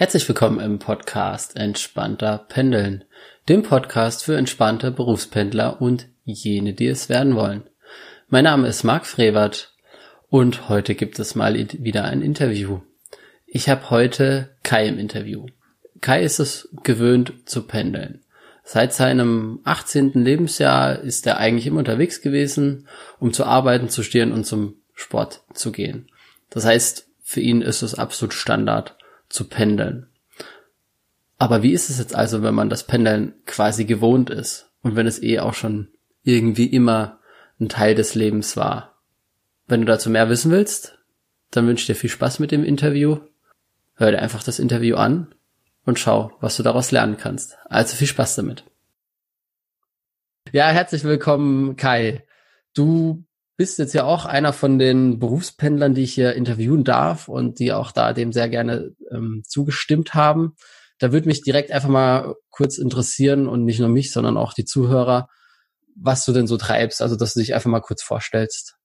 Herzlich willkommen im Podcast Entspannter Pendeln, dem Podcast für entspannte Berufspendler und jene, die es werden wollen. Mein Name ist Marc Frevert und heute gibt es mal wieder ein Interview. Ich habe heute Kai im Interview. Kai ist es gewöhnt zu pendeln. Seit seinem 18. Lebensjahr ist er eigentlich immer unterwegs gewesen, um zu arbeiten, zu stehen und zum Sport zu gehen. Das heißt, für ihn ist es absolut Standard zu pendeln. Aber wie ist es jetzt also, wenn man das Pendeln quasi gewohnt ist und wenn es eh auch schon irgendwie immer ein Teil des Lebens war? Wenn du dazu mehr wissen willst, dann wünsche ich dir viel Spaß mit dem Interview. Hör dir einfach das Interview an und schau, was du daraus lernen kannst. Also viel Spaß damit. Ja, herzlich willkommen, Kai. Du bist jetzt ja auch einer von den Berufspendlern, die ich hier interviewen darf und die auch da dem sehr gerne ähm, zugestimmt haben. Da würde mich direkt einfach mal kurz interessieren und nicht nur mich, sondern auch die Zuhörer, was du denn so treibst, also dass du dich einfach mal kurz vorstellst.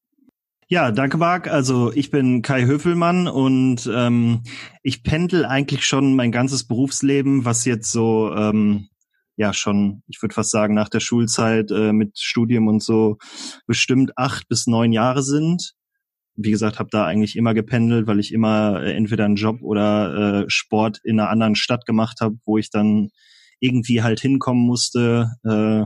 Ja, danke Marc. Also ich bin Kai Höfelmann und ähm, ich pendel eigentlich schon mein ganzes Berufsleben, was jetzt so ähm, ja schon, ich würde fast sagen, nach der Schulzeit äh, mit Studium und so bestimmt acht bis neun Jahre sind. Wie gesagt, habe da eigentlich immer gependelt, weil ich immer äh, entweder einen Job oder äh, Sport in einer anderen Stadt gemacht habe, wo ich dann irgendwie halt hinkommen musste. Äh,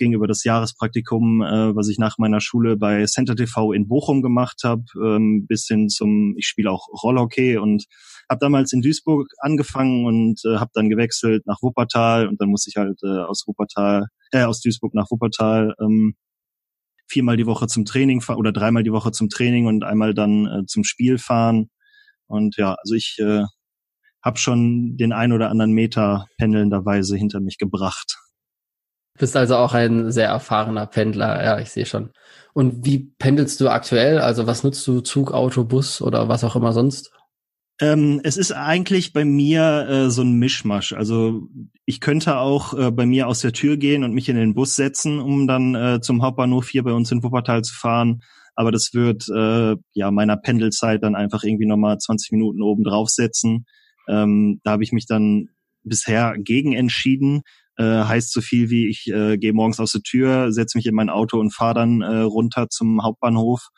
ging über das Jahrespraktikum, äh, was ich nach meiner Schule bei Center TV in Bochum gemacht habe, ähm, bis hin zum, ich spiele auch Rollhockey und habe damals in Duisburg angefangen und äh, habe dann gewechselt nach Wuppertal und dann musste ich halt äh, aus Wuppertal, äh, aus Duisburg nach Wuppertal ähm, viermal die Woche zum Training fahren oder dreimal die Woche zum Training und einmal dann äh, zum Spiel fahren. Und ja, also ich äh, habe schon den ein oder anderen Meter pendelnderweise hinter mich gebracht. Bist also auch ein sehr erfahrener Pendler, ja, ich sehe schon. Und wie pendelst du aktuell? Also was nutzt du? Zug, Auto, Bus oder was auch immer sonst? Ähm, es ist eigentlich bei mir äh, so ein Mischmasch. Also ich könnte auch äh, bei mir aus der Tür gehen und mich in den Bus setzen, um dann äh, zum Hauptbahnhof hier bei uns in Wuppertal zu fahren. Aber das wird äh, ja meiner Pendelzeit dann einfach irgendwie nochmal 20 Minuten oben draufsetzen. Ähm, da habe ich mich dann bisher gegen entschieden. Äh, heißt so viel wie ich äh, gehe morgens aus der Tür, setze mich in mein Auto und fahre dann äh, runter zum Hauptbahnhof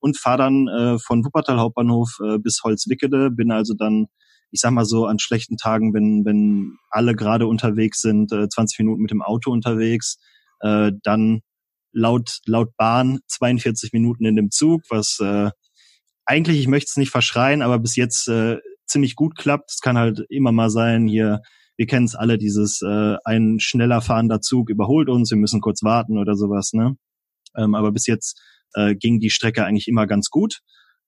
und fahre dann äh, von Wuppertal Hauptbahnhof äh, bis Holzwickede, bin also dann ich sag mal so an schlechten Tagen, wenn wenn alle gerade unterwegs sind, äh, 20 Minuten mit dem Auto unterwegs, äh, dann laut laut Bahn 42 Minuten in dem Zug, was äh, eigentlich ich möchte es nicht verschreien, aber bis jetzt äh, ziemlich gut klappt. Es kann halt immer mal sein hier. Wir kennen es alle, dieses äh, ein schneller fahrender Zug überholt uns, wir müssen kurz warten oder sowas, ne? Ähm, aber bis jetzt äh, ging die Strecke eigentlich immer ganz gut.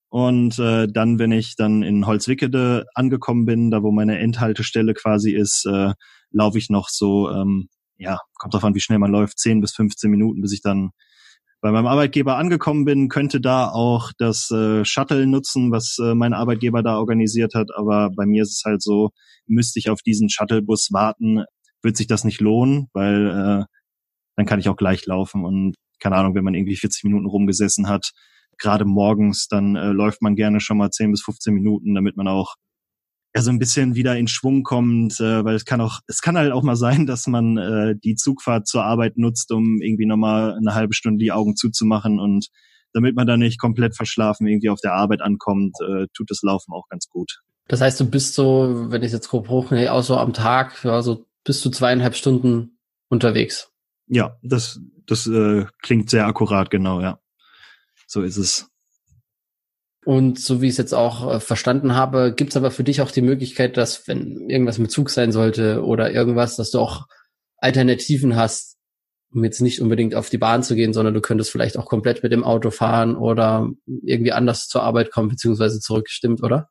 Und äh, dann, wenn ich dann in Holzwickede angekommen bin, da wo meine Endhaltestelle quasi ist, äh, laufe ich noch so, ähm, ja, kommt drauf an, wie schnell man läuft, 10 bis 15 Minuten, bis ich dann bei meinem Arbeitgeber angekommen bin, könnte da auch das äh, Shuttle nutzen, was äh, mein Arbeitgeber da organisiert hat. Aber bei mir ist es halt so, müsste ich auf diesen Shuttlebus warten, wird sich das nicht lohnen, weil äh, dann kann ich auch gleich laufen und keine Ahnung, wenn man irgendwie 40 Minuten rumgesessen hat, gerade morgens, dann äh, läuft man gerne schon mal 10 bis 15 Minuten, damit man auch ja so ein bisschen wieder in Schwung kommt, äh, weil es kann auch, es kann halt auch mal sein, dass man äh, die Zugfahrt zur Arbeit nutzt, um irgendwie nochmal eine halbe Stunde die Augen zuzumachen und damit man da nicht komplett verschlafen irgendwie auf der Arbeit ankommt, äh, tut das Laufen auch ganz gut. Das heißt, du bist so, wenn ich jetzt grob hochne, auch so am Tag, ja, so bis zu zweieinhalb Stunden unterwegs. Ja, das das äh, klingt sehr akkurat, genau, ja. So ist es. Und so wie ich es jetzt auch äh, verstanden habe, gibt es aber für dich auch die Möglichkeit, dass wenn irgendwas mit Zug sein sollte oder irgendwas, dass du auch Alternativen hast, um jetzt nicht unbedingt auf die Bahn zu gehen, sondern du könntest vielleicht auch komplett mit dem Auto fahren oder irgendwie anders zur Arbeit kommen, beziehungsweise zurück, stimmt, oder?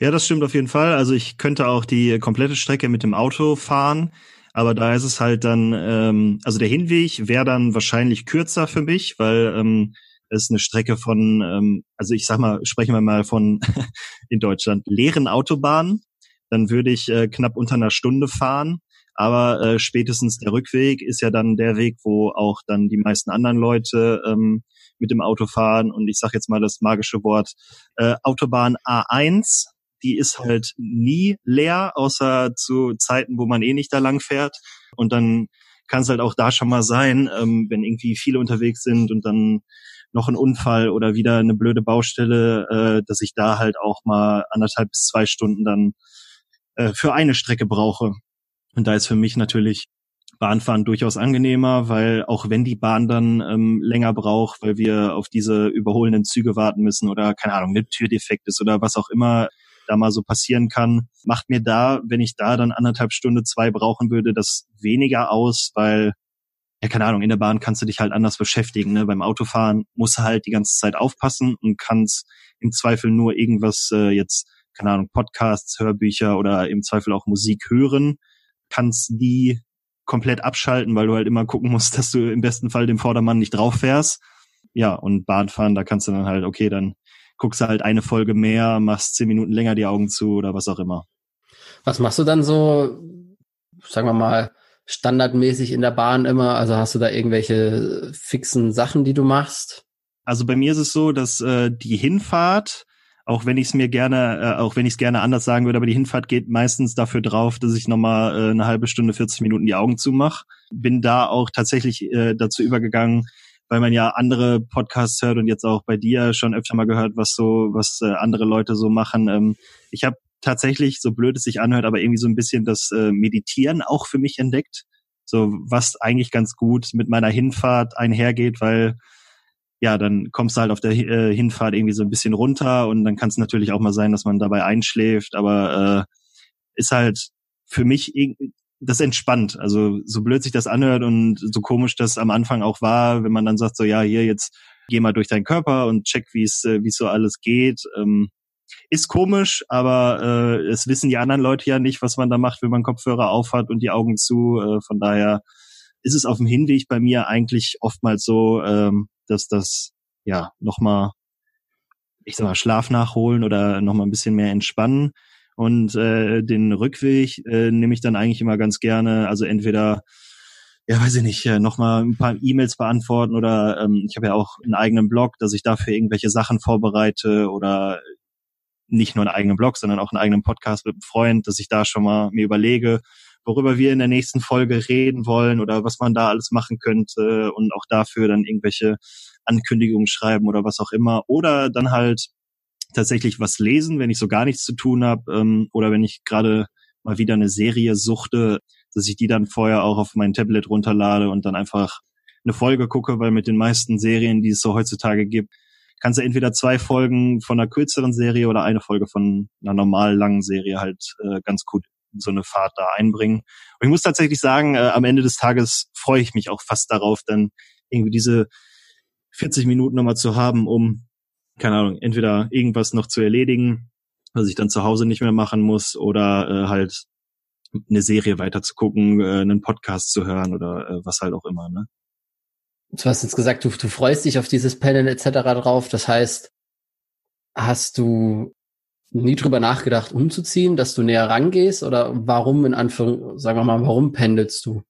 Ja, das stimmt auf jeden Fall. Also ich könnte auch die komplette Strecke mit dem Auto fahren. Aber da ist es halt dann, ähm, also der Hinweg wäre dann wahrscheinlich kürzer für mich, weil ähm, ist eine Strecke von, ähm, also ich sag mal, sprechen wir mal von in Deutschland leeren Autobahnen. Dann würde ich äh, knapp unter einer Stunde fahren. Aber äh, spätestens der Rückweg ist ja dann der Weg, wo auch dann die meisten anderen Leute ähm, mit dem Auto fahren. Und ich sage jetzt mal das magische Wort äh, Autobahn A1 die ist halt nie leer, außer zu Zeiten, wo man eh nicht da lang fährt. Und dann kann es halt auch da schon mal sein, ähm, wenn irgendwie viele unterwegs sind und dann noch ein Unfall oder wieder eine blöde Baustelle, äh, dass ich da halt auch mal anderthalb bis zwei Stunden dann äh, für eine Strecke brauche. Und da ist für mich natürlich Bahnfahren durchaus angenehmer, weil auch wenn die Bahn dann ähm, länger braucht, weil wir auf diese überholenden Züge warten müssen oder keine Ahnung, eine Türdefekt ist oder was auch immer da mal so passieren kann, macht mir da, wenn ich da dann anderthalb Stunde, zwei brauchen würde, das weniger aus, weil ja, keine Ahnung, in der Bahn kannst du dich halt anders beschäftigen. Ne? Beim Autofahren musst du halt die ganze Zeit aufpassen und kannst im Zweifel nur irgendwas äh, jetzt, keine Ahnung, Podcasts, Hörbücher oder im Zweifel auch Musik hören, kannst die komplett abschalten, weil du halt immer gucken musst, dass du im besten Fall dem Vordermann nicht drauf fährst. Ja, und Bahnfahren, da kannst du dann halt, okay, dann guckst du halt eine Folge mehr, machst zehn Minuten länger die Augen zu oder was auch immer. Was machst du dann so, sagen wir mal, standardmäßig in der Bahn immer? Also hast du da irgendwelche fixen Sachen, die du machst? Also bei mir ist es so, dass äh, die Hinfahrt, auch wenn ich es mir gerne, äh, auch wenn ich es gerne anders sagen würde, aber die Hinfahrt geht meistens dafür drauf, dass ich nochmal äh, eine halbe Stunde, 40 Minuten die Augen zumache. Bin da auch tatsächlich äh, dazu übergegangen, weil man ja andere Podcasts hört und jetzt auch bei dir schon öfter mal gehört, was so, was äh, andere Leute so machen. Ähm, ich habe tatsächlich, so blöd es sich anhört, aber irgendwie so ein bisschen das äh, Meditieren auch für mich entdeckt. So, was eigentlich ganz gut mit meiner Hinfahrt einhergeht, weil ja, dann kommst du halt auf der äh, Hinfahrt irgendwie so ein bisschen runter und dann kann es natürlich auch mal sein, dass man dabei einschläft, aber äh, ist halt für mich das entspannt. Also so blöd sich das anhört und so komisch das am Anfang auch war, wenn man dann sagt so ja hier jetzt geh mal durch deinen Körper und check wie es äh, wie so alles geht. Ähm, ist komisch, aber äh, es wissen die anderen Leute ja nicht, was man da macht, wenn man Kopfhörer aufhat und die Augen zu. Äh, von daher ist es auf dem Hinweg bei mir eigentlich oftmals so, ähm, dass das ja nochmal, ich sag mal, Schlaf nachholen oder nochmal ein bisschen mehr entspannen. Und äh, den Rückweg äh, nehme ich dann eigentlich immer ganz gerne. Also entweder ja, weiß ich nicht, nochmal ein paar E-Mails beantworten oder ähm, ich habe ja auch einen eigenen Blog, dass ich dafür irgendwelche Sachen vorbereite oder nicht nur einen eigenen Blog, sondern auch einen eigenen Podcast mit einem Freund, dass ich da schon mal mir überlege, worüber wir in der nächsten Folge reden wollen oder was man da alles machen könnte und auch dafür dann irgendwelche Ankündigungen schreiben oder was auch immer. Oder dann halt tatsächlich was lesen, wenn ich so gar nichts zu tun habe ähm, oder wenn ich gerade mal wieder eine Serie suchte, dass ich die dann vorher auch auf mein Tablet runterlade und dann einfach eine Folge gucke, weil mit den meisten Serien, die es so heutzutage gibt, kannst du entweder zwei Folgen von einer kürzeren Serie oder eine Folge von einer normal langen Serie halt äh, ganz gut so eine Fahrt da einbringen. Und ich muss tatsächlich sagen, äh, am Ende des Tages freue ich mich auch fast darauf, dann irgendwie diese 40 Minuten nochmal zu haben, um, keine Ahnung, entweder irgendwas noch zu erledigen, was ich dann zu Hause nicht mehr machen muss, oder äh, halt eine Serie weiter zu gucken, äh, einen Podcast zu hören oder äh, was halt auch immer. Ne? Du hast jetzt gesagt, du, du freust dich auf dieses Panel etc. drauf. Das heißt, hast du nie drüber nachgedacht, umzuziehen, dass du näher rangehst oder warum in Anführung, sagen wir mal, warum pendelst du?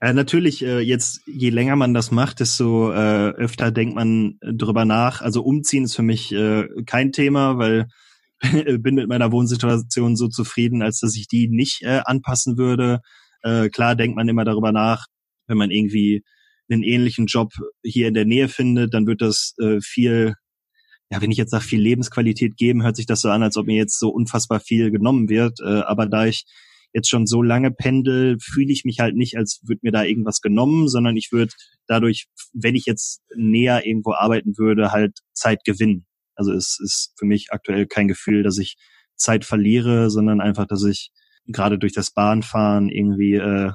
Äh, natürlich, äh, jetzt je länger man das macht, desto äh, öfter denkt man drüber nach. Also umziehen ist für mich äh, kein Thema, weil bin mit meiner Wohnsituation so zufrieden, als dass ich die nicht äh, anpassen würde. Äh, klar denkt man immer darüber nach, wenn man irgendwie einen ähnlichen Job hier in der Nähe findet, dann wird das äh, viel, ja, wenn ich jetzt sage, viel Lebensqualität geben, hört sich das so an, als ob mir jetzt so unfassbar viel genommen wird. Äh, aber da ich jetzt schon so lange pendel, fühle ich mich halt nicht, als würde mir da irgendwas genommen, sondern ich würde dadurch, wenn ich jetzt näher irgendwo arbeiten würde, halt Zeit gewinnen. Also es ist für mich aktuell kein Gefühl, dass ich Zeit verliere, sondern einfach, dass ich gerade durch das Bahnfahren irgendwie äh,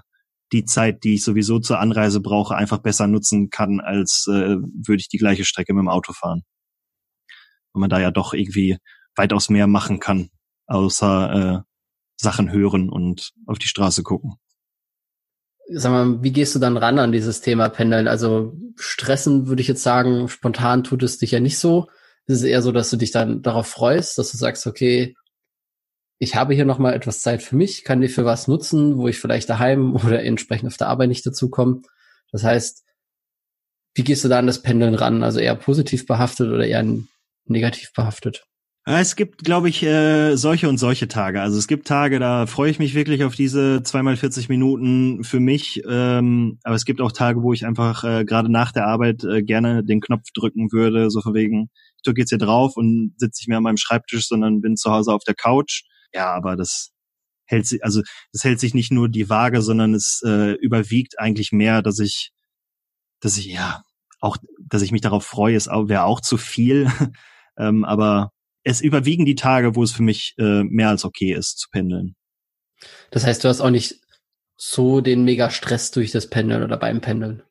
die Zeit, die ich sowieso zur Anreise brauche, einfach besser nutzen kann, als äh, würde ich die gleiche Strecke mit dem Auto fahren. Weil man da ja doch irgendwie weitaus mehr machen kann, außer äh, Sachen hören und auf die Straße gucken. Sag mal, wie gehst du dann ran an dieses Thema Pendeln? Also stressen würde ich jetzt sagen, spontan tut es dich ja nicht so. Es ist eher so, dass du dich dann darauf freust, dass du sagst, okay, ich habe hier nochmal etwas Zeit für mich, kann die für was nutzen, wo ich vielleicht daheim oder entsprechend auf der Arbeit nicht dazu komme. Das heißt, wie gehst du da an das Pendeln ran? Also eher positiv behaftet oder eher negativ behaftet? Es gibt, glaube ich, äh, solche und solche Tage. Also es gibt Tage, da freue ich mich wirklich auf diese zweimal 40 Minuten für mich. Ähm, aber es gibt auch Tage, wo ich einfach äh, gerade nach der Arbeit äh, gerne den Knopf drücken würde, so von wegen, ich drücke jetzt hier drauf und sitze nicht mehr an meinem Schreibtisch, sondern bin zu Hause auf der Couch. Ja, aber das hält sich, also das hält sich nicht nur die Waage, sondern es äh, überwiegt eigentlich mehr, dass ich, dass ich, ja, auch, dass ich mich darauf freue, ist wäre auch zu viel. ähm, aber es überwiegen die Tage, wo es für mich äh, mehr als okay ist zu pendeln. Das heißt, du hast auch nicht so den mega Stress durch das Pendeln oder beim Pendeln.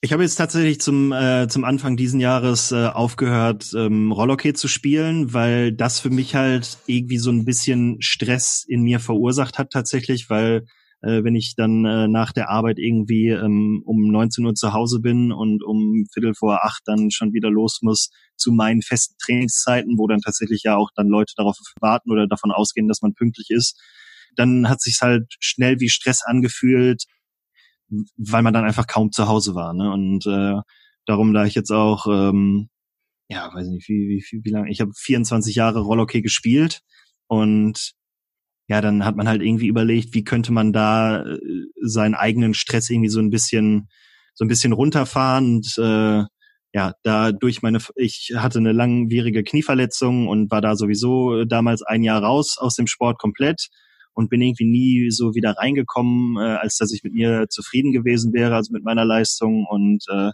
Ich habe jetzt tatsächlich zum äh, zum Anfang diesen Jahres äh, aufgehört, ähm, Rollhockey zu spielen, weil das für mich halt irgendwie so ein bisschen Stress in mir verursacht hat tatsächlich, weil äh, wenn ich dann äh, nach der Arbeit irgendwie ähm, um 19 Uhr zu Hause bin und um Viertel vor acht dann schon wieder los muss zu meinen festen Trainingszeiten, wo dann tatsächlich ja auch dann Leute darauf warten oder davon ausgehen, dass man pünktlich ist, dann hat sich halt schnell wie Stress angefühlt, weil man dann einfach kaum zu Hause war. Ne? Und äh, darum, da ich jetzt auch, ähm, ja, weiß nicht, wie, wie, wie, wie lange, ich habe 24 Jahre Rollhockey gespielt und ja, dann hat man halt irgendwie überlegt, wie könnte man da äh, seinen eigenen Stress irgendwie so ein bisschen, so ein bisschen runterfahren und äh, ja, da durch meine, ich hatte eine langwierige Knieverletzung und war da sowieso damals ein Jahr raus aus dem Sport komplett und bin irgendwie nie so wieder reingekommen, äh, als dass ich mit mir zufrieden gewesen wäre, also mit meiner Leistung. Und äh,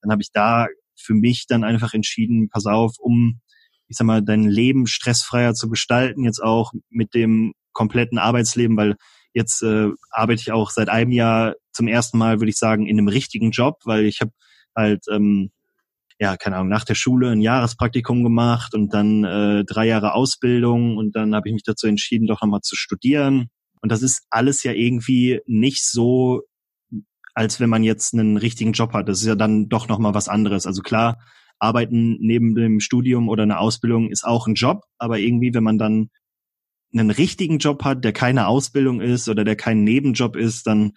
dann habe ich da für mich dann einfach entschieden, pass auf, um, ich sag mal, dein Leben stressfreier zu gestalten, jetzt auch mit dem kompletten Arbeitsleben, weil jetzt äh, arbeite ich auch seit einem Jahr zum ersten Mal, würde ich sagen, in einem richtigen Job, weil ich habe halt ähm, ja, keine Ahnung, nach der Schule ein Jahrespraktikum gemacht und dann äh, drei Jahre Ausbildung und dann habe ich mich dazu entschieden, doch nochmal zu studieren. Und das ist alles ja irgendwie nicht so, als wenn man jetzt einen richtigen Job hat. Das ist ja dann doch nochmal was anderes. Also klar, arbeiten neben dem Studium oder einer Ausbildung ist auch ein Job, aber irgendwie, wenn man dann einen richtigen Job hat, der keine Ausbildung ist oder der kein Nebenjob ist, dann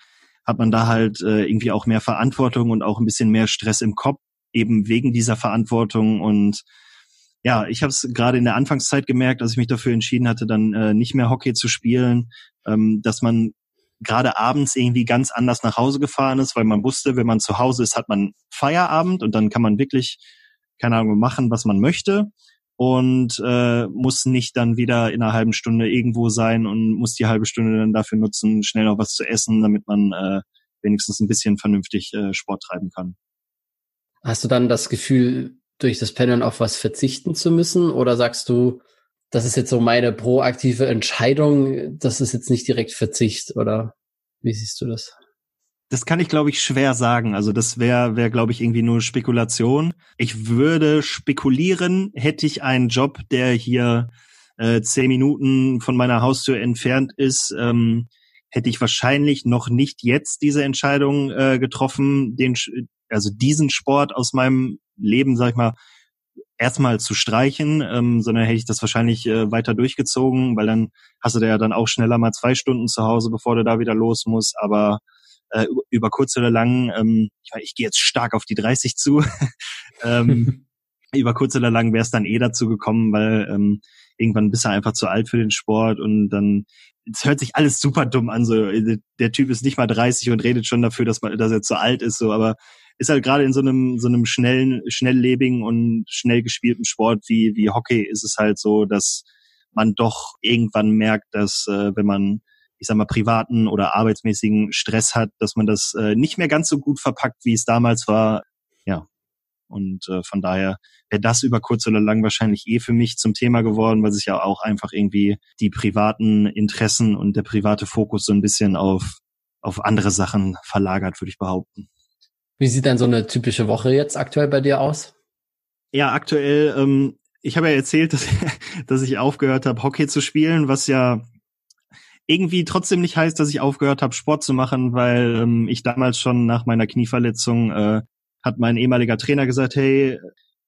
hat man da halt äh, irgendwie auch mehr Verantwortung und auch ein bisschen mehr Stress im Kopf, eben wegen dieser Verantwortung. Und ja, ich habe es gerade in der Anfangszeit gemerkt, als ich mich dafür entschieden hatte, dann äh, nicht mehr Hockey zu spielen, ähm, dass man gerade abends irgendwie ganz anders nach Hause gefahren ist, weil man wusste, wenn man zu Hause ist, hat man Feierabend und dann kann man wirklich, keine Ahnung, machen, was man möchte und äh, muss nicht dann wieder in einer halben Stunde irgendwo sein und muss die halbe Stunde dann dafür nutzen, schnell noch was zu essen, damit man äh, wenigstens ein bisschen vernünftig äh, Sport treiben kann. Hast du dann das Gefühl, durch das Pendeln auf was verzichten zu müssen? Oder sagst du, das ist jetzt so meine proaktive Entscheidung, das ist jetzt nicht direkt Verzicht? Oder wie siehst du das? Das kann ich, glaube ich, schwer sagen. Also das wäre, wär, glaube ich, irgendwie nur Spekulation. Ich würde spekulieren, hätte ich einen Job, der hier äh, zehn Minuten von meiner Haustür entfernt ist, ähm, hätte ich wahrscheinlich noch nicht jetzt diese Entscheidung äh, getroffen, den, also diesen Sport aus meinem Leben, sag ich mal, erstmal zu streichen, ähm, sondern hätte ich das wahrscheinlich äh, weiter durchgezogen, weil dann hast du da ja dann auch schneller mal zwei Stunden zu Hause, bevor du da wieder los musst. Aber äh, über kurz oder lang, ähm, ich, ich gehe jetzt stark auf die 30 zu, ähm, über kurz oder lang wäre es dann eh dazu gekommen, weil ähm, irgendwann bist du einfach zu alt für den Sport und dann es hört sich alles super dumm an. So der Typ ist nicht mal 30 und redet schon dafür, dass man, dass er zu alt ist. So, aber ist halt gerade in so einem so einem schnellen, schnelllebigen und schnell gespielten Sport wie wie Hockey ist es halt so, dass man doch irgendwann merkt, dass äh, wenn man ich sag mal, privaten oder arbeitsmäßigen Stress hat, dass man das äh, nicht mehr ganz so gut verpackt, wie es damals war. Ja. Und äh, von daher wäre das über kurz oder lang wahrscheinlich eh für mich zum Thema geworden, weil sich ja auch einfach irgendwie die privaten Interessen und der private Fokus so ein bisschen auf, auf andere Sachen verlagert, würde ich behaupten. Wie sieht denn so eine typische Woche jetzt aktuell bei dir aus? Ja, aktuell, ähm, ich habe ja erzählt, dass, dass ich aufgehört habe, Hockey zu spielen, was ja irgendwie trotzdem nicht heißt, dass ich aufgehört habe, Sport zu machen, weil ähm, ich damals schon nach meiner Knieverletzung äh, hat mein ehemaliger Trainer gesagt, hey,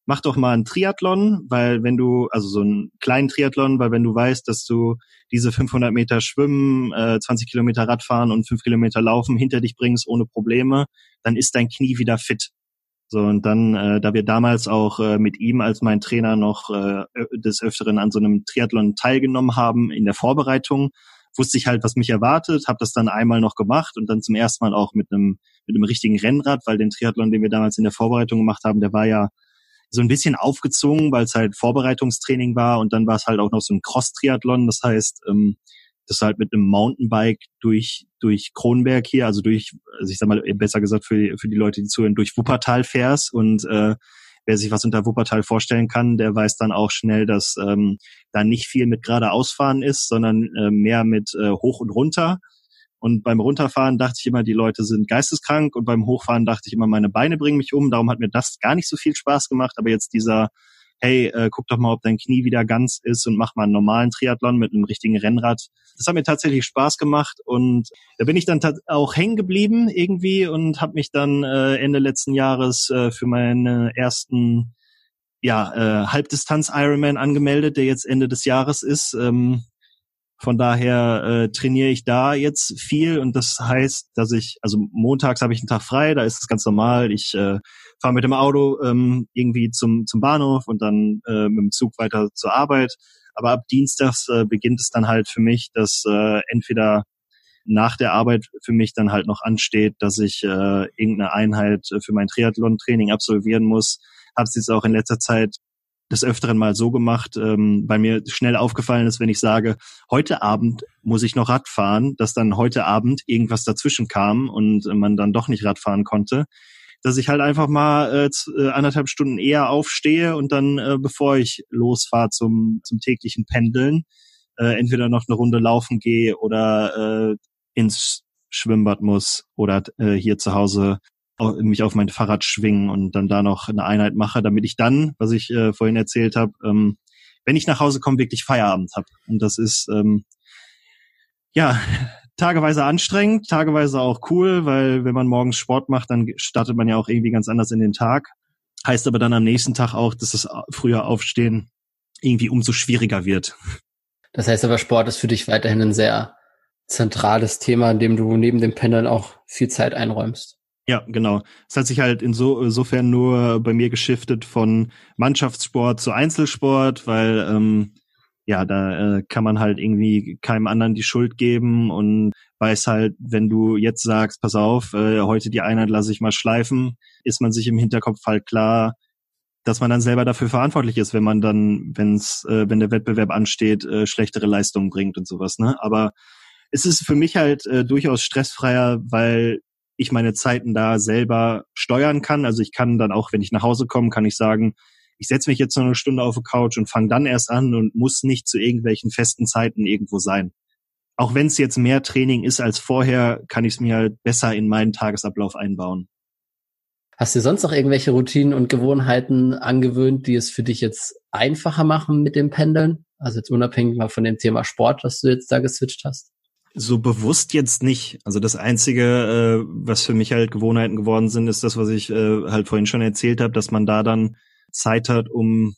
mach doch mal einen Triathlon, weil wenn du, also so einen kleinen Triathlon, weil wenn du weißt, dass du diese 500 Meter Schwimmen, äh, 20 Kilometer Radfahren und 5 Kilometer Laufen hinter dich bringst ohne Probleme, dann ist dein Knie wieder fit. So, und dann, äh, da wir damals auch äh, mit ihm als mein Trainer noch äh, des Öfteren an so einem Triathlon teilgenommen haben in der Vorbereitung, wusste ich halt, was mich erwartet, habe das dann einmal noch gemacht und dann zum ersten Mal auch mit einem mit einem richtigen Rennrad, weil den Triathlon, den wir damals in der Vorbereitung gemacht haben, der war ja so ein bisschen aufgezogen, weil es halt Vorbereitungstraining war und dann war es halt auch noch so ein Cross-Triathlon, das heißt, ähm, das halt mit einem Mountainbike durch durch Kronberg hier, also durch, also ich sag mal besser gesagt für für die Leute, die zuhören, durch Wuppertal fährst und äh, wer sich was unter Wuppertal vorstellen kann, der weiß dann auch schnell, dass ähm, da nicht viel mit geradeausfahren ist, sondern äh, mehr mit äh, hoch und runter. Und beim Runterfahren dachte ich immer, die Leute sind geisteskrank und beim Hochfahren dachte ich immer, meine Beine bringen mich um. Darum hat mir das gar nicht so viel Spaß gemacht. Aber jetzt dieser, hey, äh, guck doch mal, ob dein Knie wieder ganz ist und mach mal einen normalen Triathlon mit einem richtigen Rennrad. Das hat mir tatsächlich Spaß gemacht und da bin ich dann auch hängen geblieben irgendwie und habe mich dann äh, Ende letzten Jahres äh, für meinen ersten ja, äh, Halbdistanz Ironman angemeldet, der jetzt Ende des Jahres ist. Ähm, von daher äh, trainiere ich da jetzt viel und das heißt, dass ich, also montags habe ich einen Tag frei, da ist es ganz normal. Ich äh, fahre mit dem Auto ähm, irgendwie zum, zum Bahnhof und dann äh, mit dem Zug weiter zur Arbeit. Aber ab Dienstags äh, beginnt es dann halt für mich, dass äh, entweder nach der Arbeit für mich dann halt noch ansteht, dass ich äh, irgendeine Einheit für mein Triathlon-Training absolvieren muss. Habe es jetzt auch in letzter Zeit des Öfteren mal so gemacht, ähm, weil mir schnell aufgefallen ist, wenn ich sage, heute Abend muss ich noch Rad fahren, dass dann heute Abend irgendwas dazwischen kam und man dann doch nicht Rad fahren konnte, dass ich halt einfach mal äh, äh, anderthalb Stunden eher aufstehe und dann, äh, bevor ich losfahre zum, zum täglichen Pendeln, äh, entweder noch eine Runde laufen gehe oder äh, ins Schwimmbad muss oder äh, hier zu Hause mich auf mein Fahrrad schwingen und dann da noch eine Einheit mache, damit ich dann, was ich äh, vorhin erzählt habe, ähm, wenn ich nach Hause komme, wirklich Feierabend habe. Und das ist ähm, ja tageweise anstrengend, tageweise auch cool, weil wenn man morgens Sport macht, dann startet man ja auch irgendwie ganz anders in den Tag. Heißt aber dann am nächsten Tag auch, dass das früher Aufstehen irgendwie umso schwieriger wird. Das heißt aber, Sport ist für dich weiterhin ein sehr zentrales Thema, in dem du neben dem Pendeln auch viel Zeit einräumst. Ja, genau. Es hat sich halt inso, insofern nur bei mir geschiftet von Mannschaftssport zu Einzelsport, weil ähm, ja, da äh, kann man halt irgendwie keinem anderen die Schuld geben und weiß halt, wenn du jetzt sagst, pass auf, äh, heute die Einheit lasse ich mal schleifen, ist man sich im Hinterkopf halt klar, dass man dann selber dafür verantwortlich ist, wenn man dann, wenn's, äh, wenn der Wettbewerb ansteht, äh, schlechtere Leistungen bringt und sowas. Ne? Aber es ist für mich halt äh, durchaus stressfreier, weil ich meine Zeiten da selber steuern kann. Also ich kann dann auch, wenn ich nach Hause komme, kann ich sagen, ich setze mich jetzt noch eine Stunde auf die Couch und fange dann erst an und muss nicht zu irgendwelchen festen Zeiten irgendwo sein. Auch wenn es jetzt mehr Training ist als vorher, kann ich es mir halt besser in meinen Tagesablauf einbauen. Hast du sonst noch irgendwelche Routinen und Gewohnheiten angewöhnt, die es für dich jetzt einfacher machen mit dem Pendeln? Also jetzt unabhängig mal von dem Thema Sport, was du jetzt da geswitcht hast? So bewusst jetzt nicht. Also das Einzige, äh, was für mich halt Gewohnheiten geworden sind, ist das, was ich äh, halt vorhin schon erzählt habe, dass man da dann Zeit hat, um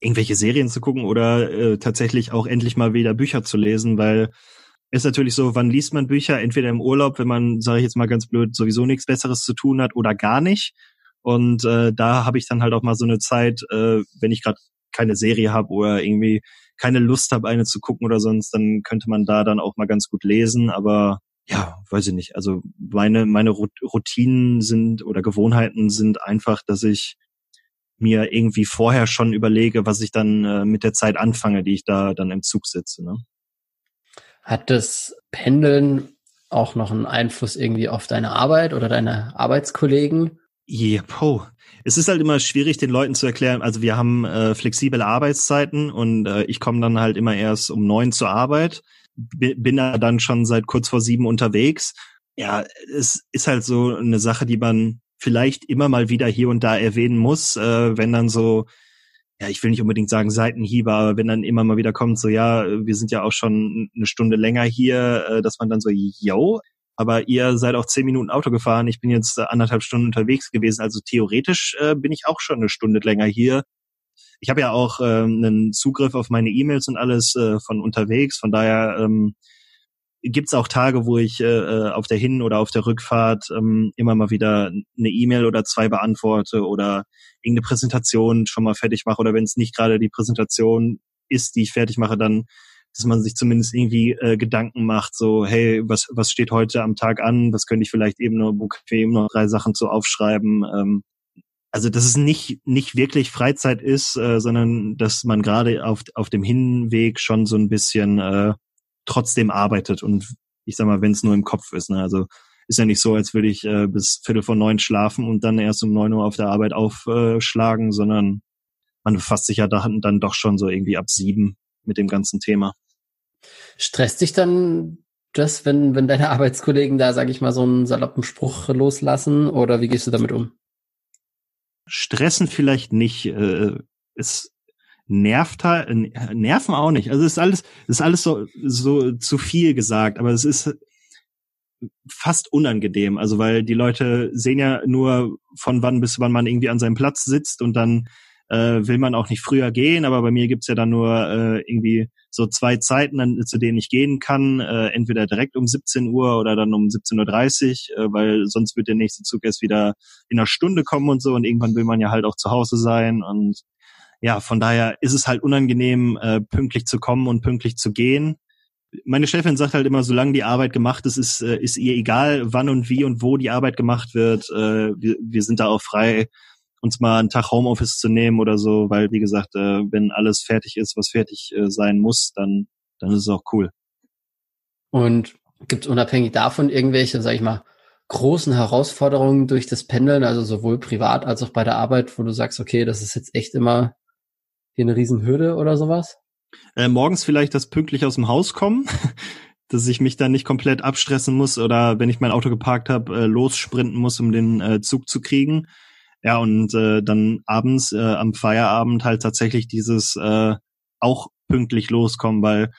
irgendwelche Serien zu gucken oder äh, tatsächlich auch endlich mal wieder Bücher zu lesen, weil ist natürlich so, wann liest man Bücher? Entweder im Urlaub, wenn man, sage ich jetzt mal ganz blöd, sowieso nichts Besseres zu tun hat oder gar nicht. Und äh, da habe ich dann halt auch mal so eine Zeit, äh, wenn ich gerade keine Serie habe oder irgendwie keine Lust habe, eine zu gucken oder sonst, dann könnte man da dann auch mal ganz gut lesen. Aber ja, weiß ich nicht. Also meine, meine Routinen sind oder Gewohnheiten sind einfach, dass ich mir irgendwie vorher schon überlege, was ich dann äh, mit der Zeit anfange, die ich da dann im Zug sitze. Ne? Hat das Pendeln auch noch einen Einfluss irgendwie auf deine Arbeit oder deine Arbeitskollegen? Yeah, po. Es ist halt immer schwierig, den Leuten zu erklären. Also wir haben äh, flexible Arbeitszeiten und äh, ich komme dann halt immer erst um neun zur Arbeit, bin da dann schon seit kurz vor sieben unterwegs. Ja, es ist halt so eine Sache, die man vielleicht immer mal wieder hier und da erwähnen muss, äh, wenn dann so, ja, ich will nicht unbedingt sagen Seitenhiebe, aber wenn dann immer mal wieder kommt, so ja, wir sind ja auch schon eine Stunde länger hier, äh, dass man dann so, yo, aber ihr seid auch zehn Minuten Auto gefahren. Ich bin jetzt äh, anderthalb Stunden unterwegs gewesen. Also theoretisch äh, bin ich auch schon eine Stunde länger hier. Ich habe ja auch ähm, einen Zugriff auf meine E-Mails und alles äh, von unterwegs. Von daher ähm, gibt's auch Tage, wo ich äh, auf der Hin- oder auf der Rückfahrt ähm, immer mal wieder eine E-Mail oder zwei beantworte oder irgendeine Präsentation schon mal fertig mache oder wenn es nicht gerade die Präsentation ist, die ich fertig mache, dann dass man sich zumindest irgendwie äh, Gedanken macht, so, hey, was, was steht heute am Tag an, was könnte ich vielleicht eben nur bequem noch drei Sachen zu aufschreiben. Ähm, also dass es nicht, nicht wirklich Freizeit ist, äh, sondern dass man gerade auf, auf dem Hinweg schon so ein bisschen äh, trotzdem arbeitet und ich sag mal, wenn es nur im Kopf ist. Ne? Also ist ja nicht so, als würde ich äh, bis Viertel vor neun schlafen und dann erst um neun Uhr auf der Arbeit aufschlagen, sondern man befasst sich ja dann, dann doch schon so irgendwie ab sieben mit dem ganzen Thema. Stresst dich dann das, wenn, wenn deine Arbeitskollegen da, sag ich mal, so einen saloppen Spruch loslassen oder wie gehst du damit um? Stressen vielleicht nicht. Äh, es nervt halt, nerven auch nicht. Also es ist alles, es ist alles so, so zu viel gesagt, aber es ist fast unangenehm. Also weil die Leute sehen ja nur von wann bis wann man irgendwie an seinem Platz sitzt und dann äh, will man auch nicht früher gehen, aber bei mir gibt's ja dann nur äh, irgendwie so zwei Zeiten, an, zu denen ich gehen kann, äh, entweder direkt um 17 Uhr oder dann um 17.30 Uhr, äh, weil sonst wird der nächste Zug erst wieder in einer Stunde kommen und so und irgendwann will man ja halt auch zu Hause sein und ja, von daher ist es halt unangenehm, äh, pünktlich zu kommen und pünktlich zu gehen. Meine Chefin sagt halt immer, solange die Arbeit gemacht ist, ist, äh, ist ihr egal, wann und wie und wo die Arbeit gemacht wird. Äh, wir, wir sind da auch frei, uns mal einen Tag Homeoffice zu nehmen oder so, weil wie gesagt, äh, wenn alles fertig ist, was fertig äh, sein muss, dann dann ist es auch cool. Und gibt es unabhängig davon irgendwelche, sag ich mal, großen Herausforderungen durch das Pendeln, also sowohl privat als auch bei der Arbeit, wo du sagst, okay, das ist jetzt echt immer hier eine Riesenhürde oder sowas? Äh, morgens vielleicht das pünktlich aus dem Haus kommen, dass ich mich dann nicht komplett abstressen muss oder wenn ich mein Auto geparkt habe, äh, lossprinten muss, um den äh, Zug zu kriegen. Ja, und äh, dann abends äh, am Feierabend halt tatsächlich dieses äh, auch pünktlich loskommen, weil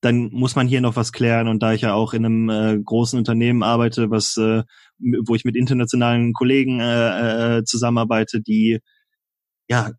dann muss man hier noch was klären. Und da ich ja auch in einem äh, großen Unternehmen arbeite, was äh, wo ich mit internationalen Kollegen äh, äh, zusammenarbeite, die ja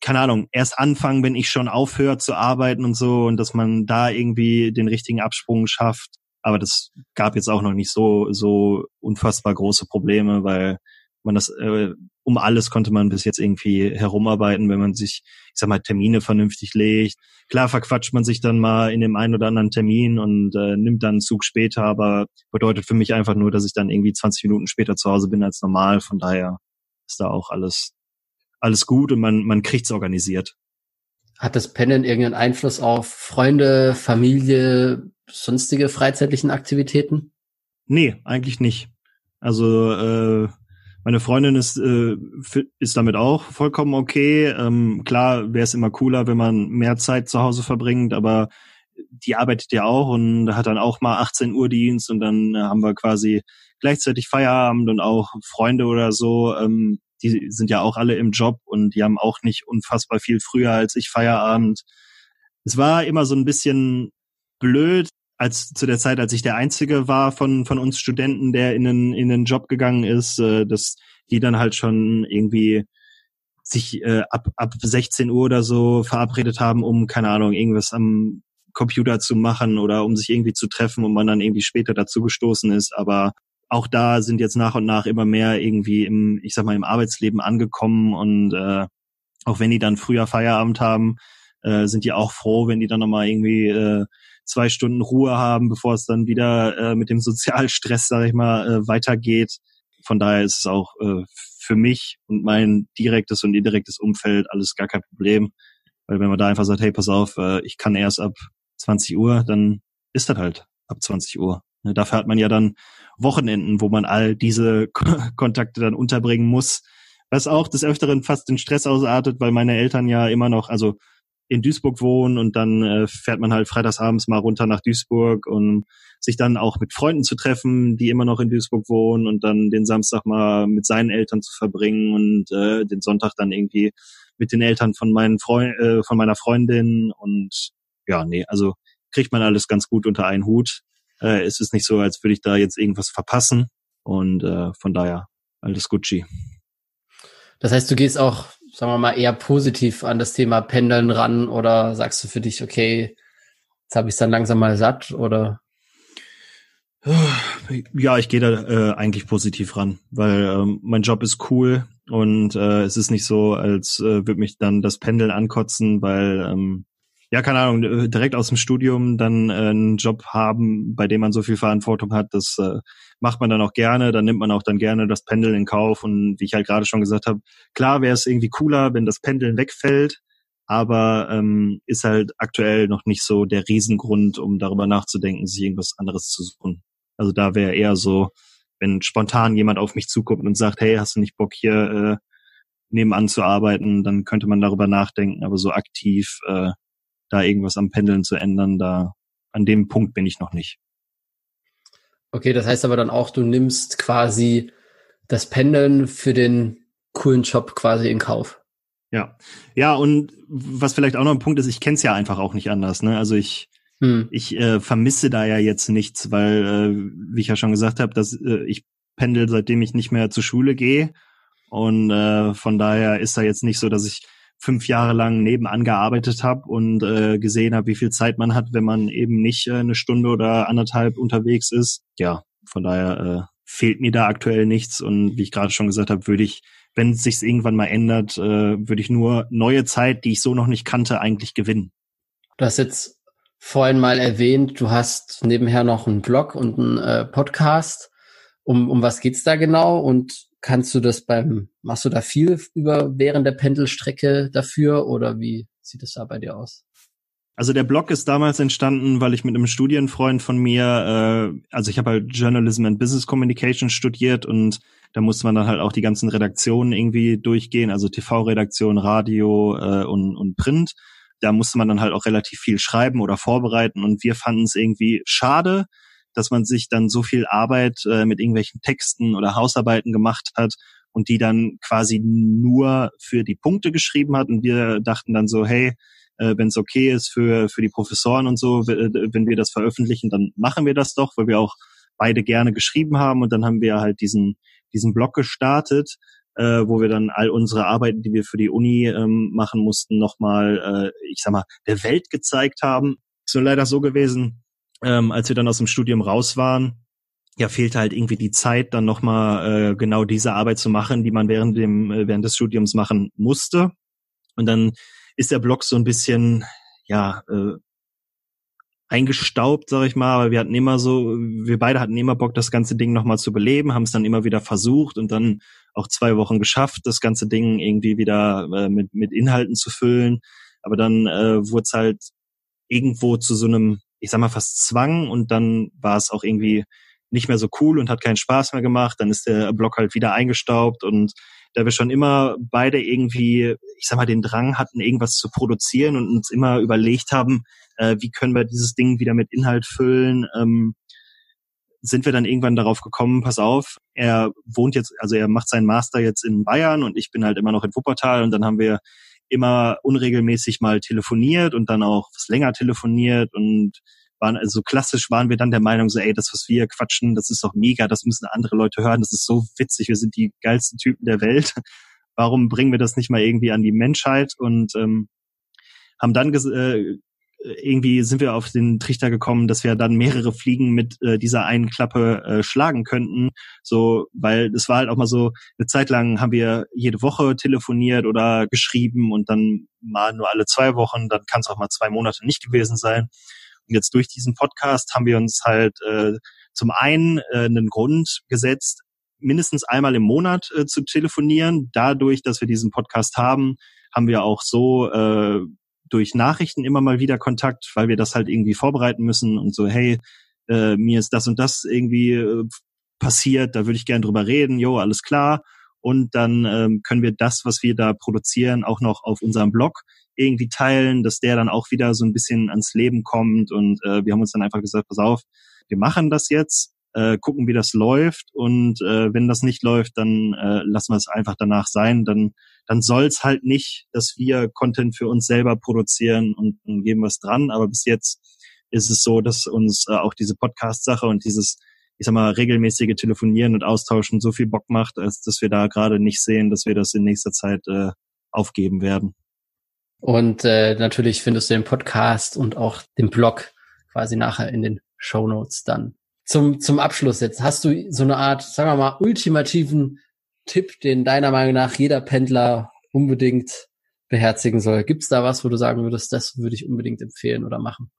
keine Ahnung, erst anfangen, wenn ich schon aufhöre zu arbeiten und so und dass man da irgendwie den richtigen Absprung schafft. Aber das gab jetzt auch noch nicht so so unfassbar große Probleme, weil man das äh, um alles konnte man bis jetzt irgendwie herumarbeiten, wenn man sich, ich sag mal, Termine vernünftig legt. Klar verquatscht man sich dann mal in dem einen oder anderen Termin und äh, nimmt dann einen Zug später, aber bedeutet für mich einfach nur, dass ich dann irgendwie 20 Minuten später zu Hause bin als normal. Von daher ist da auch alles alles gut und man man kriegt's organisiert. Hat das Pennen irgendeinen Einfluss auf Freunde, Familie, sonstige freizeitlichen Aktivitäten? Nee, eigentlich nicht. Also äh, meine Freundin ist, äh, ist damit auch vollkommen okay. Ähm, klar wäre es immer cooler, wenn man mehr Zeit zu Hause verbringt, aber die arbeitet ja auch und hat dann auch mal 18 Uhr Dienst und dann haben wir quasi gleichzeitig Feierabend und auch Freunde oder so. Ähm, die sind ja auch alle im Job und die haben auch nicht unfassbar viel früher als ich Feierabend. Es war immer so ein bisschen blöd, als zu der Zeit, als ich der Einzige war von, von uns Studenten, der in den, in den Job gegangen ist, äh, dass die dann halt schon irgendwie sich äh, ab, ab 16 Uhr oder so verabredet haben, um, keine Ahnung, irgendwas am Computer zu machen oder um sich irgendwie zu treffen und man dann irgendwie später dazu gestoßen ist. Aber auch da sind jetzt nach und nach immer mehr irgendwie im, ich sag mal, im Arbeitsleben angekommen und äh, auch wenn die dann früher Feierabend haben, äh, sind die auch froh, wenn die dann nochmal irgendwie äh, zwei Stunden Ruhe haben, bevor es dann wieder äh, mit dem Sozialstress, sag ich mal, äh, weitergeht. Von daher ist es auch äh, für mich und mein direktes und indirektes Umfeld alles gar kein Problem. Weil wenn man da einfach sagt, hey, pass auf, äh, ich kann erst ab 20 Uhr, dann ist das halt ab 20 Uhr. Ne, dafür hat man ja dann Wochenenden, wo man all diese Kontakte dann unterbringen muss. Was auch des Öfteren fast den Stress ausartet, weil meine Eltern ja immer noch, also in Duisburg wohnen und dann äh, fährt man halt freitagsabends mal runter nach Duisburg und sich dann auch mit Freunden zu treffen, die immer noch in Duisburg wohnen und dann den Samstag mal mit seinen Eltern zu verbringen und äh, den Sonntag dann irgendwie mit den Eltern von meinen Freund äh, von meiner Freundin und ja, nee, also kriegt man alles ganz gut unter einen Hut. Äh, es ist nicht so, als würde ich da jetzt irgendwas verpassen und äh, von daher alles Gucci. Das heißt, du gehst auch sagen wir mal, eher positiv an das Thema Pendeln ran oder sagst du für dich, okay, jetzt habe ich es dann langsam mal satt oder? Ja, ich gehe da äh, eigentlich positiv ran, weil ähm, mein Job ist cool und äh, es ist nicht so, als äh, würde mich dann das Pendeln ankotzen, weil ähm, ja, keine Ahnung, äh, direkt aus dem Studium dann äh, einen Job haben, bei dem man so viel Verantwortung hat, das äh, macht man dann auch gerne, dann nimmt man auch dann gerne das Pendeln in Kauf. Und wie ich halt gerade schon gesagt habe, klar wäre es irgendwie cooler, wenn das Pendeln wegfällt, aber ähm, ist halt aktuell noch nicht so der Riesengrund, um darüber nachzudenken, sich irgendwas anderes zu suchen. Also da wäre eher so, wenn spontan jemand auf mich zukommt und sagt, hey, hast du nicht Bock hier äh, nebenan zu arbeiten, dann könnte man darüber nachdenken, aber so aktiv äh, da irgendwas am Pendeln zu ändern, da an dem Punkt bin ich noch nicht. Okay, das heißt aber dann auch, du nimmst quasi das Pendeln für den coolen Job quasi in Kauf. Ja, ja und was vielleicht auch noch ein Punkt ist, ich kenne es ja einfach auch nicht anders. Ne? Also ich hm. Ich äh, vermisse da ja jetzt nichts, weil, äh, wie ich ja schon gesagt habe, dass äh, ich pendel, seitdem ich nicht mehr zur Schule gehe. Und äh, von daher ist da jetzt nicht so, dass ich fünf Jahre lang nebenan gearbeitet habe und äh, gesehen habe, wie viel Zeit man hat, wenn man eben nicht äh, eine Stunde oder anderthalb unterwegs ist. Ja, von daher äh, fehlt mir da aktuell nichts. Und wie ich gerade schon gesagt habe, würde ich, wenn es sich irgendwann mal ändert, äh, würde ich nur neue Zeit, die ich so noch nicht kannte, eigentlich gewinnen. Du hast jetzt vorhin mal erwähnt, du hast nebenher noch einen Blog und einen äh, Podcast. Um, um was geht's da genau? Und kannst du das beim, machst du da viel über während der Pendelstrecke dafür oder wie sieht es da bei dir aus? Also der Blog ist damals entstanden, weil ich mit einem Studienfreund von mir, äh, also ich habe halt Journalism and Business Communication studiert und da musste man dann halt auch die ganzen Redaktionen irgendwie durchgehen, also TV-Redaktion, Radio äh, und, und Print da musste man dann halt auch relativ viel schreiben oder vorbereiten und wir fanden es irgendwie schade, dass man sich dann so viel Arbeit äh, mit irgendwelchen Texten oder Hausarbeiten gemacht hat und die dann quasi nur für die Punkte geschrieben hat und wir dachten dann so, hey, äh, wenn es okay ist für, für die Professoren und so, wenn wir das veröffentlichen, dann machen wir das doch, weil wir auch beide gerne geschrieben haben und dann haben wir halt diesen, diesen Blog gestartet äh, wo wir dann all unsere Arbeiten, die wir für die Uni ähm, machen mussten, nochmal, äh, ich sag mal, der Welt gezeigt haben. Ist nur leider so gewesen, ähm, als wir dann aus dem Studium raus waren, ja, fehlte halt irgendwie die Zeit, dann nochmal äh, genau diese Arbeit zu machen, die man während dem, äh, während des Studiums machen musste. Und dann ist der Blog so ein bisschen, ja, äh, eingestaubt, sag ich mal, aber wir hatten immer so, wir beide hatten immer Bock, das ganze Ding nochmal zu beleben, haben es dann immer wieder versucht und dann auch zwei Wochen geschafft, das ganze Ding irgendwie wieder äh, mit, mit Inhalten zu füllen. Aber dann äh, wurde es halt irgendwo zu so einem, ich sag mal, fast Zwang und dann war es auch irgendwie nicht mehr so cool und hat keinen Spaß mehr gemacht. Dann ist der Blog halt wieder eingestaubt und da wir schon immer beide irgendwie, ich sag mal, den Drang hatten, irgendwas zu produzieren und uns immer überlegt haben, äh, wie können wir dieses Ding wieder mit Inhalt füllen, ähm, sind wir dann irgendwann darauf gekommen, pass auf, er wohnt jetzt, also er macht seinen Master jetzt in Bayern und ich bin halt immer noch in Wuppertal und dann haben wir immer unregelmäßig mal telefoniert und dann auch was länger telefoniert und waren also klassisch waren wir dann der Meinung so ey das was wir quatschen das ist doch mega das müssen andere Leute hören das ist so witzig wir sind die geilsten Typen der Welt. Warum bringen wir das nicht mal irgendwie an die Menschheit? Und ähm, haben dann äh, irgendwie sind wir auf den Trichter gekommen, dass wir dann mehrere Fliegen mit äh, dieser einen Klappe äh, schlagen könnten. So, weil es war halt auch mal so, eine Zeit lang haben wir jede Woche telefoniert oder geschrieben und dann mal nur alle zwei Wochen, dann kann es auch mal zwei Monate nicht gewesen sein. Und jetzt durch diesen Podcast haben wir uns halt äh, zum einen äh, einen Grund gesetzt, mindestens einmal im Monat äh, zu telefonieren. Dadurch, dass wir diesen Podcast haben, haben wir auch so äh, durch Nachrichten immer mal wieder Kontakt, weil wir das halt irgendwie vorbereiten müssen und so, hey, äh, mir ist das und das irgendwie äh, passiert, da würde ich gern drüber reden, jo, alles klar. Und dann ähm, können wir das, was wir da produzieren, auch noch auf unserem Blog irgendwie teilen, dass der dann auch wieder so ein bisschen ans Leben kommt. Und äh, wir haben uns dann einfach gesagt, pass auf, wir machen das jetzt, äh, gucken, wie das läuft. Und äh, wenn das nicht läuft, dann äh, lassen wir es einfach danach sein. Dann dann soll es halt nicht, dass wir Content für uns selber produzieren und, und geben was dran. Aber bis jetzt ist es so, dass uns äh, auch diese Podcast-Sache und dieses, ich sag mal, regelmäßige Telefonieren und Austauschen so viel Bock macht, als dass wir da gerade nicht sehen, dass wir das in nächster Zeit äh, aufgeben werden. Und äh, natürlich findest du den Podcast und auch den Blog quasi nachher in den Show Notes dann zum, zum Abschluss jetzt, hast du so eine Art, sagen wir mal, ultimativen Tipp, den deiner Meinung nach jeder Pendler unbedingt beherzigen soll? Gibt es da was, wo du sagen würdest, das würde ich unbedingt empfehlen oder machen?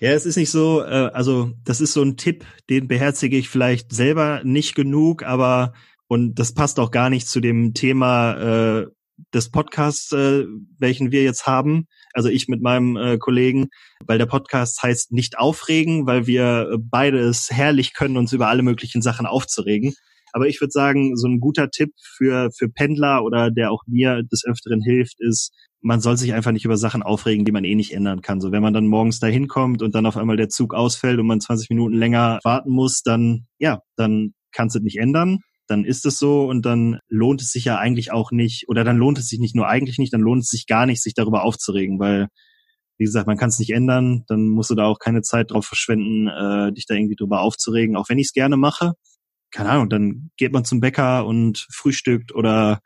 Ja, es ist nicht so, äh, also das ist so ein Tipp, den beherzige ich vielleicht selber nicht genug, aber und das passt auch gar nicht zu dem Thema äh, des Podcasts, äh, welchen wir jetzt haben. Also ich mit meinem äh, Kollegen, weil der Podcast heißt nicht aufregen, weil wir beide es herrlich können, uns über alle möglichen Sachen aufzuregen. Aber ich würde sagen, so ein guter Tipp für, für Pendler oder der auch mir des Öfteren hilft, ist, man soll sich einfach nicht über Sachen aufregen, die man eh nicht ändern kann. So, wenn man dann morgens da hinkommt und dann auf einmal der Zug ausfällt und man 20 Minuten länger warten muss, dann, ja, dann kannst du es nicht ändern. Dann ist es so und dann lohnt es sich ja eigentlich auch nicht, oder dann lohnt es sich nicht nur eigentlich nicht, dann lohnt es sich gar nicht, sich darüber aufzuregen, weil, wie gesagt, man kann es nicht ändern, dann musst du da auch keine Zeit drauf verschwenden, äh, dich da irgendwie drüber aufzuregen, auch wenn ich es gerne mache keine Ahnung, dann geht man zum Bäcker und frühstückt oder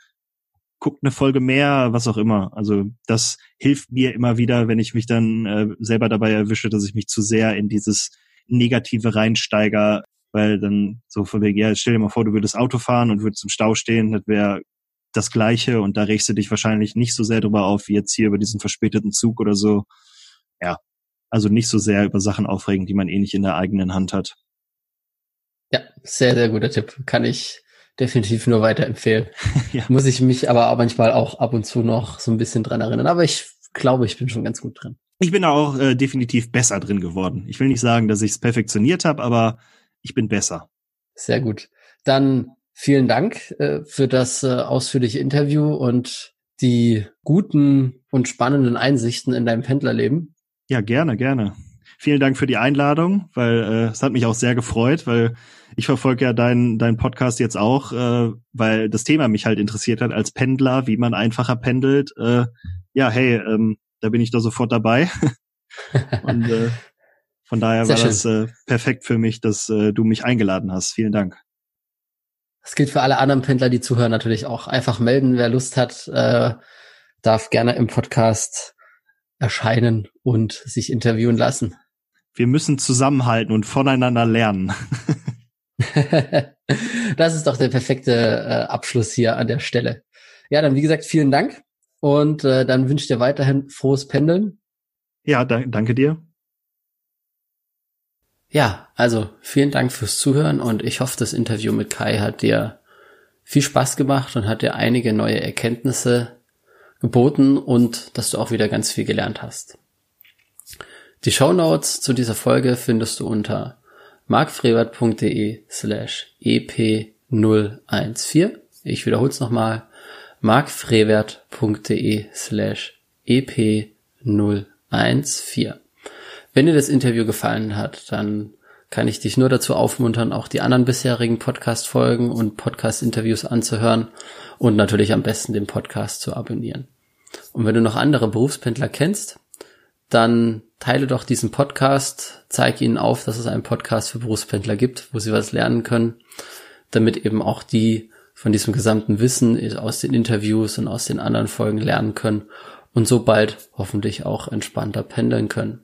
guckt eine Folge mehr, was auch immer. Also das hilft mir immer wieder, wenn ich mich dann äh, selber dabei erwische, dass ich mich zu sehr in dieses Negative reinsteiger, weil dann so von wegen, ja, stell dir mal vor, du würdest Auto fahren und würdest im Stau stehen, das wäre das Gleiche und da regst du dich wahrscheinlich nicht so sehr drüber auf, wie jetzt hier über diesen verspäteten Zug oder so. Ja, also nicht so sehr über Sachen aufregen, die man eh nicht in der eigenen Hand hat. Ja, sehr, sehr guter Tipp. Kann ich definitiv nur weiterempfehlen. ja. Muss ich mich aber manchmal auch ab und zu noch so ein bisschen dran erinnern. Aber ich glaube, ich bin schon ganz gut drin. Ich bin auch äh, definitiv besser drin geworden. Ich will nicht sagen, dass ich es perfektioniert habe, aber ich bin besser. Sehr gut. Dann vielen Dank äh, für das äh, ausführliche Interview und die guten und spannenden Einsichten in deinem Pendlerleben. Ja, gerne, gerne. Vielen Dank für die Einladung, weil äh, es hat mich auch sehr gefreut, weil ich verfolge ja deinen dein Podcast jetzt auch, äh, weil das Thema mich halt interessiert hat als Pendler, wie man einfacher pendelt. Äh, ja, hey, ähm, da bin ich da sofort dabei. Und äh, von daher Sehr war schön. das äh, perfekt für mich, dass äh, du mich eingeladen hast. Vielen Dank. Das gilt für alle anderen Pendler, die zuhören, natürlich auch. Einfach melden, wer Lust hat, äh, darf gerne im Podcast erscheinen und sich interviewen lassen wir müssen zusammenhalten und voneinander lernen. das ist doch der perfekte äh, Abschluss hier an der Stelle. Ja, dann wie gesagt, vielen Dank und äh, dann wünsche ich dir weiterhin frohes Pendeln. Ja, da danke dir. Ja, also vielen Dank fürs Zuhören und ich hoffe, das Interview mit Kai hat dir viel Spaß gemacht und hat dir einige neue Erkenntnisse geboten und dass du auch wieder ganz viel gelernt hast. Die Show Notes zu dieser Folge findest du unter markfrevert.de slash ep014. Ich wiederhole es nochmal. markfrevert.de slash ep014. Wenn dir das Interview gefallen hat, dann kann ich dich nur dazu aufmuntern, auch die anderen bisherigen Podcast-Folgen und Podcast-Interviews anzuhören und natürlich am besten den Podcast zu abonnieren. Und wenn du noch andere Berufspendler kennst, dann teile doch diesen Podcast, zeig ihnen auf, dass es einen Podcast für Berufspendler gibt, wo sie was lernen können, damit eben auch die von diesem gesamten Wissen aus den Interviews und aus den anderen Folgen lernen können und so bald hoffentlich auch entspannter pendeln können.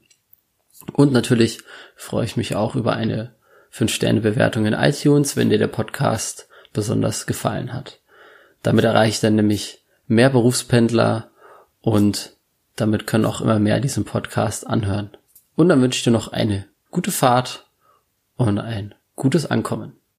Und natürlich freue ich mich auch über eine 5-Sterne-Bewertung in iTunes, wenn dir der Podcast besonders gefallen hat. Damit erreiche ich dann nämlich mehr Berufspendler und damit können auch immer mehr diesen Podcast anhören. Und dann wünsche ich dir noch eine gute Fahrt und ein gutes Ankommen.